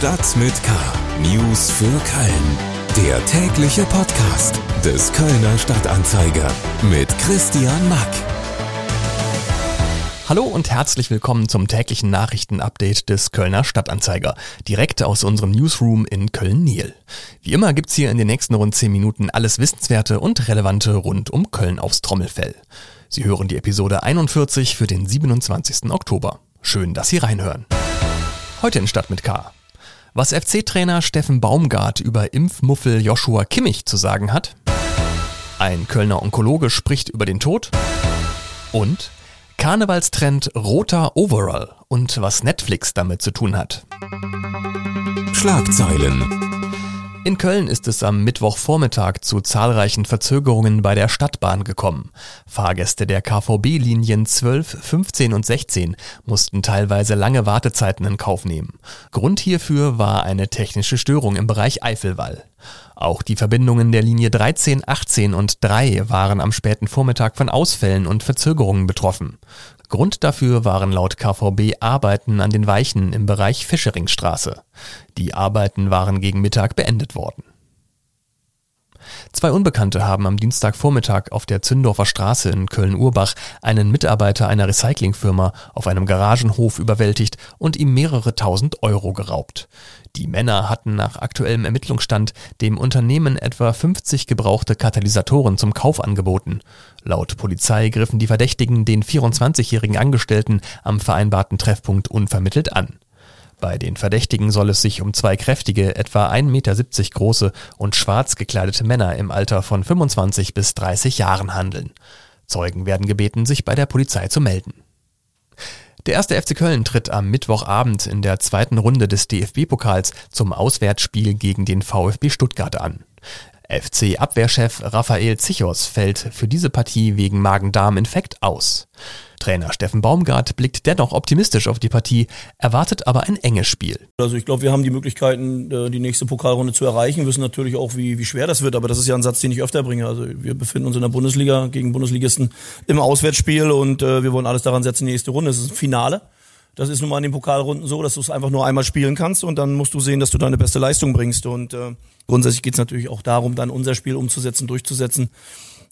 Stadt mit K. News für Köln. Der tägliche Podcast des Kölner Stadtanzeiger mit Christian Mack. Hallo und herzlich willkommen zum täglichen Nachrichtenupdate des Kölner Stadtanzeiger, direkt aus unserem Newsroom in Köln-Niel. Wie immer gibt's hier in den nächsten rund 10 Minuten alles Wissenswerte und Relevante rund um Köln aufs Trommelfell. Sie hören die Episode 41 für den 27. Oktober. Schön, dass Sie reinhören. Heute in Stadt mit K. Was FC-Trainer Steffen Baumgart über Impfmuffel Joshua Kimmich zu sagen hat. Ein Kölner Onkologe spricht über den Tod. Und Karnevalstrend roter Overall und was Netflix damit zu tun hat. Schlagzeilen. In Köln ist es am Mittwochvormittag zu zahlreichen Verzögerungen bei der Stadtbahn gekommen. Fahrgäste der KVB-Linien 12, 15 und 16 mussten teilweise lange Wartezeiten in Kauf nehmen. Grund hierfür war eine technische Störung im Bereich Eifelwall. Auch die Verbindungen der Linie 13, 18 und 3 waren am späten Vormittag von Ausfällen und Verzögerungen betroffen. Grund dafür waren laut KVB Arbeiten an den Weichen im Bereich Fischeringstraße. Die Arbeiten waren gegen Mittag beendet worden. Zwei Unbekannte haben am Dienstagvormittag auf der Zündorfer Straße in Köln-Urbach einen Mitarbeiter einer Recyclingfirma auf einem Garagenhof überwältigt und ihm mehrere tausend Euro geraubt. Die Männer hatten nach aktuellem Ermittlungsstand dem Unternehmen etwa 50 gebrauchte Katalysatoren zum Kauf angeboten. Laut Polizei griffen die Verdächtigen den 24-jährigen Angestellten am vereinbarten Treffpunkt unvermittelt an. Bei den Verdächtigen soll es sich um zwei kräftige, etwa 1,70 Meter große und schwarz gekleidete Männer im Alter von 25 bis 30 Jahren handeln. Zeugen werden gebeten, sich bei der Polizei zu melden. Der erste FC Köln tritt am Mittwochabend in der zweiten Runde des DFB-Pokals zum Auswärtsspiel gegen den VfB Stuttgart an. FC-Abwehrchef Raphael Zichos fällt für diese Partie wegen Magen-Darm-Infekt aus. Trainer Steffen Baumgart blickt dennoch optimistisch auf die Partie, erwartet aber ein enges Spiel. Also ich glaube, wir haben die Möglichkeiten, äh, die nächste Pokalrunde zu erreichen. Wir wissen natürlich auch, wie, wie schwer das wird, aber das ist ja ein Satz, den ich öfter bringe. Also wir befinden uns in der Bundesliga gegen Bundesligisten im Auswärtsspiel und äh, wir wollen alles daran setzen, die nächste Runde. Es ist ein Finale. Das ist nun mal in den Pokalrunden so, dass du es einfach nur einmal spielen kannst und dann musst du sehen, dass du deine beste Leistung bringst. Und äh, grundsätzlich geht es natürlich auch darum, dann unser Spiel umzusetzen, durchzusetzen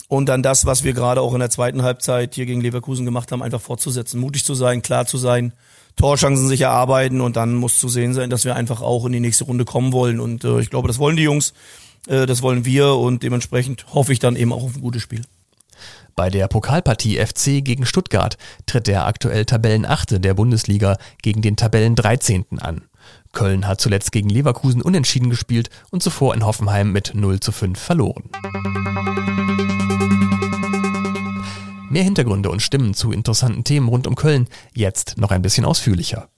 und dann das, was wir gerade auch in der zweiten Halbzeit hier gegen Leverkusen gemacht haben, einfach fortzusetzen. Mutig zu sein, klar zu sein, Torchancen sich erarbeiten und dann muss zu sehen sein, dass wir einfach auch in die nächste Runde kommen wollen. Und äh, ich glaube, das wollen die Jungs, äh, das wollen wir und dementsprechend hoffe ich dann eben auch auf ein gutes Spiel. Bei der Pokalpartie FC gegen Stuttgart tritt der aktuell Tabellenachte der Bundesliga gegen den Tabellen 13. an. Köln hat zuletzt gegen Leverkusen unentschieden gespielt und zuvor in Hoffenheim mit 0 zu 5 verloren. Mehr Hintergründe und Stimmen zu interessanten Themen rund um Köln jetzt noch ein bisschen ausführlicher.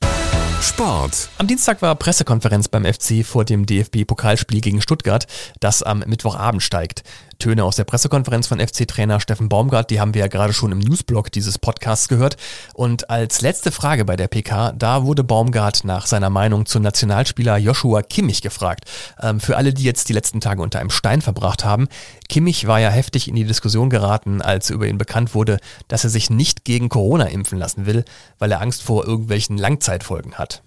Sport. Am Dienstag war Pressekonferenz beim FC vor dem DFB-Pokalspiel gegen Stuttgart, das am Mittwochabend steigt. Töne aus der Pressekonferenz von FC-Trainer Steffen Baumgart, die haben wir ja gerade schon im Newsblog dieses Podcasts gehört. Und als letzte Frage bei der PK, da wurde Baumgart nach seiner Meinung zu Nationalspieler Joshua Kimmich gefragt. Ähm, für alle, die jetzt die letzten Tage unter einem Stein verbracht haben, Kimmich war ja heftig in die Diskussion geraten, als über ihn bekannt wurde, dass er sich nicht gegen Corona impfen lassen will, weil er Angst vor irgendwelchen Langzeitfolgen hat.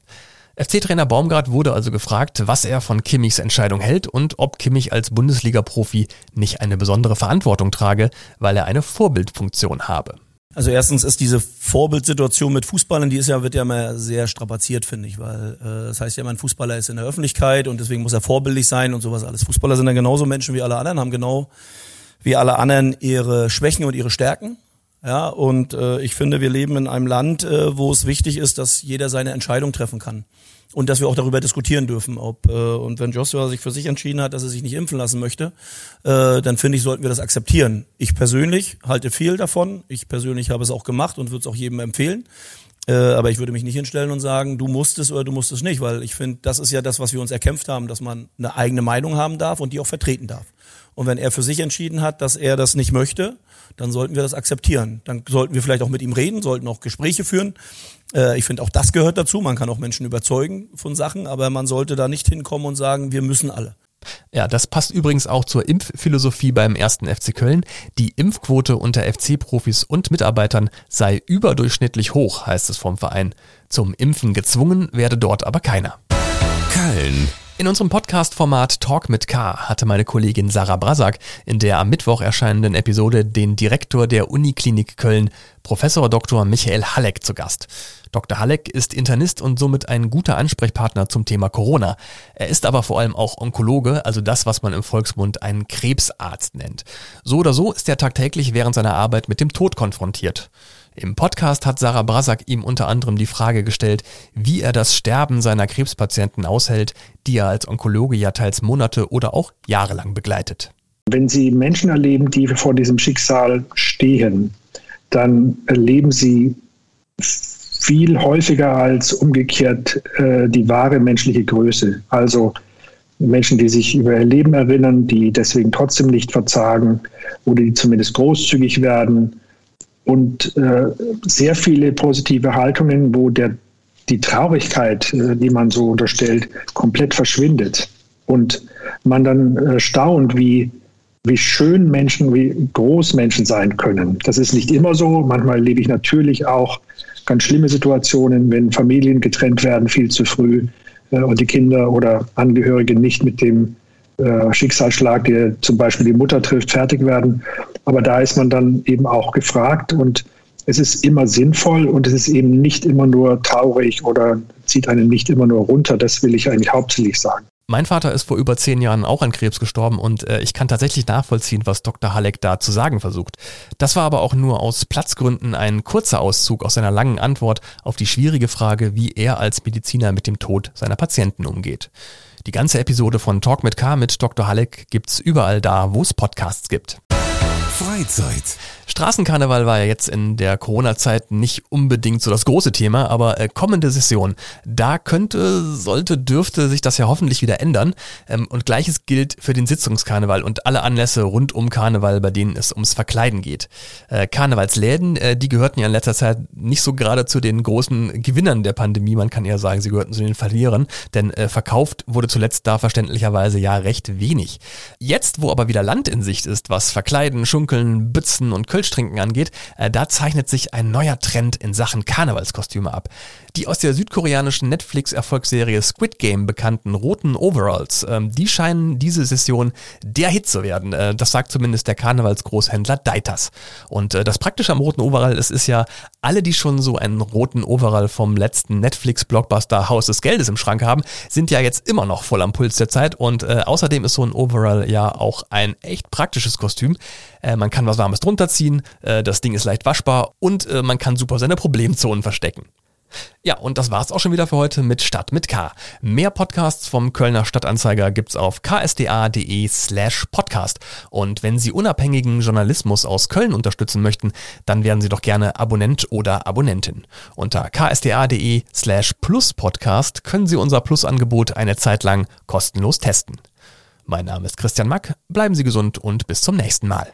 FC-Trainer Baumgart wurde also gefragt, was er von Kimmichs Entscheidung hält und ob Kimmich als Bundesliga-Profi nicht eine besondere Verantwortung trage, weil er eine Vorbildfunktion habe. Also erstens ist diese Vorbildsituation mit Fußballern, die ist ja, wird ja immer sehr strapaziert, finde ich, weil äh, das heißt ja, ein Fußballer ist in der Öffentlichkeit und deswegen muss er vorbildlich sein und sowas alles. Fußballer sind ja genauso Menschen wie alle anderen, haben genau wie alle anderen ihre Schwächen und ihre Stärken. Ja, und äh, ich finde, wir leben in einem Land, äh, wo es wichtig ist, dass jeder seine Entscheidung treffen kann. Und dass wir auch darüber diskutieren dürfen, ob äh, und wenn Joshua sich für sich entschieden hat, dass er sich nicht impfen lassen möchte, äh, dann finde ich, sollten wir das akzeptieren. Ich persönlich halte viel davon. Ich persönlich habe es auch gemacht und würde es auch jedem empfehlen. Äh, aber ich würde mich nicht hinstellen und sagen, du musst es oder du musst es nicht, weil ich finde, das ist ja das, was wir uns erkämpft haben, dass man eine eigene Meinung haben darf und die auch vertreten darf. Und wenn er für sich entschieden hat, dass er das nicht möchte, dann sollten wir das akzeptieren. Dann sollten wir vielleicht auch mit ihm reden, sollten auch Gespräche führen. Äh, ich finde, auch das gehört dazu. Man kann auch Menschen überzeugen von Sachen, aber man sollte da nicht hinkommen und sagen, wir müssen alle. Ja, das passt übrigens auch zur Impfphilosophie beim ersten FC Köln. Die Impfquote unter FC-Profis und Mitarbeitern sei überdurchschnittlich hoch, heißt es vom Verein. Zum Impfen gezwungen werde dort aber keiner. Köln. In unserem Podcast-Format Talk mit K hatte meine Kollegin Sarah Brasak in der am Mittwoch erscheinenden Episode den Direktor der Uniklinik Köln, Professor Dr. Michael Halleck, zu Gast. Dr. Halleck ist Internist und somit ein guter Ansprechpartner zum Thema Corona. Er ist aber vor allem auch Onkologe, also das, was man im Volksmund einen Krebsarzt nennt. So oder so ist er tagtäglich während seiner Arbeit mit dem Tod konfrontiert. Im Podcast hat Sarah Brasak ihm unter anderem die Frage gestellt, wie er das Sterben seiner Krebspatienten aushält, die er als Onkologe ja teils Monate oder auch jahrelang begleitet. Wenn Sie Menschen erleben, die vor diesem Schicksal stehen, dann erleben Sie viel häufiger als umgekehrt äh, die wahre menschliche Größe. Also Menschen, die sich über ihr Leben erinnern, die deswegen trotzdem nicht verzagen oder die zumindest großzügig werden und äh, sehr viele positive Haltungen, wo der, die Traurigkeit, äh, die man so unterstellt, komplett verschwindet. Und man dann äh, staunt, wie, wie schön Menschen, wie groß Menschen sein können. Das ist nicht immer so. Manchmal erlebe ich natürlich auch ganz schlimme Situationen, wenn Familien getrennt werden viel zu früh äh, und die Kinder oder Angehörige nicht mit dem äh, Schicksalsschlag, der zum Beispiel die Mutter trifft, fertig werden. Aber da ist man dann eben auch gefragt und es ist immer sinnvoll und es ist eben nicht immer nur traurig oder zieht einen nicht immer nur runter. Das will ich eigentlich hauptsächlich sagen. Mein Vater ist vor über zehn Jahren auch an Krebs gestorben und äh, ich kann tatsächlich nachvollziehen, was Dr. Halleck da zu sagen versucht. Das war aber auch nur aus Platzgründen ein kurzer Auszug aus seiner langen Antwort auf die schwierige Frage, wie er als Mediziner mit dem Tod seiner Patienten umgeht. Die ganze Episode von Talk mit K mit Dr. Halleck gibt's überall da, wo es Podcasts gibt. Freizeit. Straßenkarneval war ja jetzt in der Corona-Zeit nicht unbedingt so das große Thema, aber äh, kommende Session, da könnte, sollte, dürfte sich das ja hoffentlich wieder ändern. Ähm, und gleiches gilt für den Sitzungskarneval und alle Anlässe rund um Karneval, bei denen es ums Verkleiden geht. Äh, Karnevalsläden, äh, die gehörten ja in letzter Zeit nicht so gerade zu den großen Gewinnern der Pandemie, man kann eher sagen, sie gehörten zu den Verlierern, denn verkauft wurde zuletzt da verständlicherweise ja recht wenig. Jetzt, wo aber wieder Land in Sicht ist, was Verkleiden, Schunkeln, Bützen und Kölsch angeht, äh, da zeichnet sich ein neuer Trend in Sachen Karnevalskostüme ab. Die aus der südkoreanischen Netflix-Erfolgsserie Squid Game bekannten roten Overalls, ähm, die scheinen diese Session der Hit zu werden. Äh, das sagt zumindest der Karnevalsgroßhändler Deitas. Und äh, das Praktische am roten Overall, es ist ja, alle, die schon so einen roten Overall vom letzten Netflix-Blockbuster Haus des Geldes im Schrank haben, sind ja jetzt immer noch voll am Puls der Zeit. Und äh, außerdem ist so ein Overall ja auch ein echt praktisches Kostüm. Äh, man kann was Warmes drunter ziehen, äh, das Ding ist leicht waschbar und äh, man kann super seine Problemzonen verstecken. Ja, und das war's auch schon wieder für heute mit Stadt mit K. Mehr Podcasts vom Kölner Stadtanzeiger gibt's auf ksda.de slash podcast. Und wenn Sie unabhängigen Journalismus aus Köln unterstützen möchten, dann werden Sie doch gerne Abonnent oder Abonnentin. Unter ksda.de slash plus podcast können Sie unser Plus-Angebot eine Zeit lang kostenlos testen. Mein Name ist Christian Mack, bleiben Sie gesund und bis zum nächsten Mal.